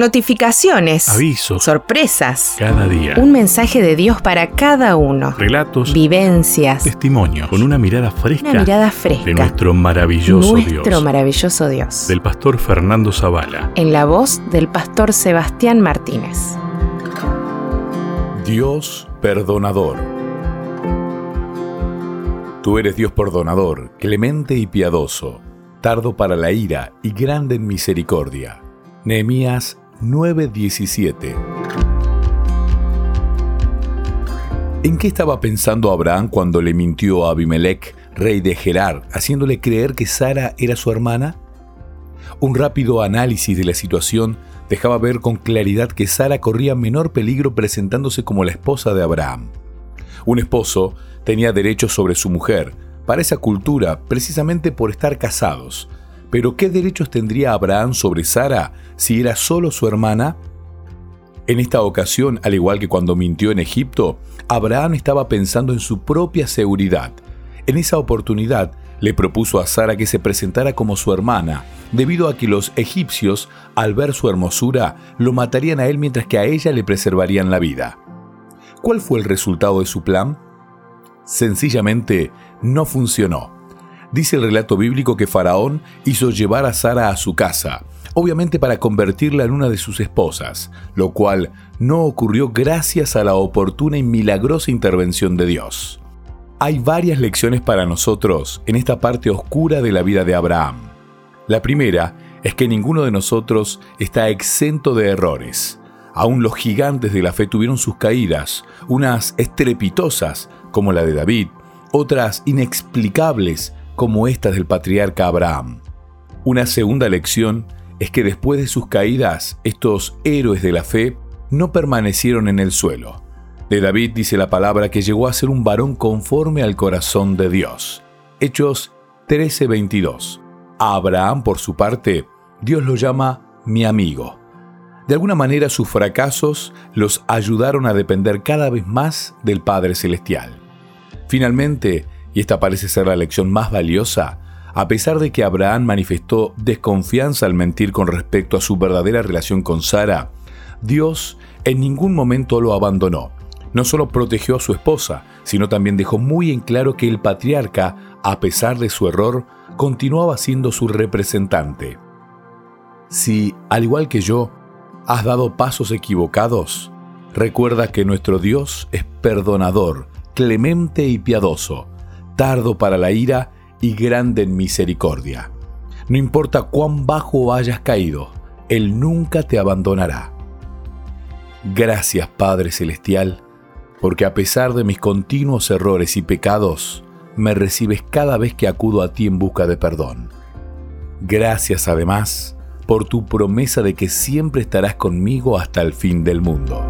Notificaciones. Avisos. Sorpresas. Cada día. Un mensaje de Dios para cada uno. Relatos. Vivencias. Testimonios. Con una mirada fresca. Una mirada fresca. De nuestro maravilloso Nuestro Dios. maravilloso Dios. Del pastor Fernando Zavala. En la voz del pastor Sebastián Martínez. Dios perdonador. Tú eres Dios perdonador, clemente y piadoso, tardo para la ira y grande en misericordia. Nehemías 9:17 ¿En qué estaba pensando Abraham cuando le mintió a Abimelech, rey de Gerar, haciéndole creer que Sara era su hermana? Un rápido análisis de la situación dejaba ver con claridad que Sara corría menor peligro presentándose como la esposa de Abraham. Un esposo tenía derechos sobre su mujer, para esa cultura, precisamente por estar casados. Pero ¿qué derechos tendría Abraham sobre Sara si era solo su hermana? En esta ocasión, al igual que cuando mintió en Egipto, Abraham estaba pensando en su propia seguridad. En esa oportunidad, le propuso a Sara que se presentara como su hermana, debido a que los egipcios, al ver su hermosura, lo matarían a él mientras que a ella le preservarían la vida. ¿Cuál fue el resultado de su plan? Sencillamente, no funcionó. Dice el relato bíblico que Faraón hizo llevar a Sara a su casa, obviamente para convertirla en una de sus esposas, lo cual no ocurrió gracias a la oportuna y milagrosa intervención de Dios. Hay varias lecciones para nosotros en esta parte oscura de la vida de Abraham. La primera es que ninguno de nosotros está exento de errores. Aún los gigantes de la fe tuvieron sus caídas, unas estrepitosas como la de David, otras inexplicables como estas del patriarca Abraham. Una segunda lección es que después de sus caídas, estos héroes de la fe no permanecieron en el suelo. De David dice la palabra que llegó a ser un varón conforme al corazón de Dios. Hechos 13:22. A Abraham, por su parte, Dios lo llama mi amigo. De alguna manera sus fracasos los ayudaron a depender cada vez más del Padre Celestial. Finalmente, y esta parece ser la lección más valiosa, a pesar de que Abraham manifestó desconfianza al mentir con respecto a su verdadera relación con Sara, Dios en ningún momento lo abandonó. No solo protegió a su esposa, sino también dejó muy en claro que el patriarca, a pesar de su error, continuaba siendo su representante. Si, al igual que yo, has dado pasos equivocados, recuerda que nuestro Dios es perdonador, clemente y piadoso, tardo para la ira y grande en misericordia. No importa cuán bajo hayas caído, Él nunca te abandonará. Gracias Padre Celestial, porque a pesar de mis continuos errores y pecados, me recibes cada vez que acudo a ti en busca de perdón. Gracias además por tu promesa de que siempre estarás conmigo hasta el fin del mundo.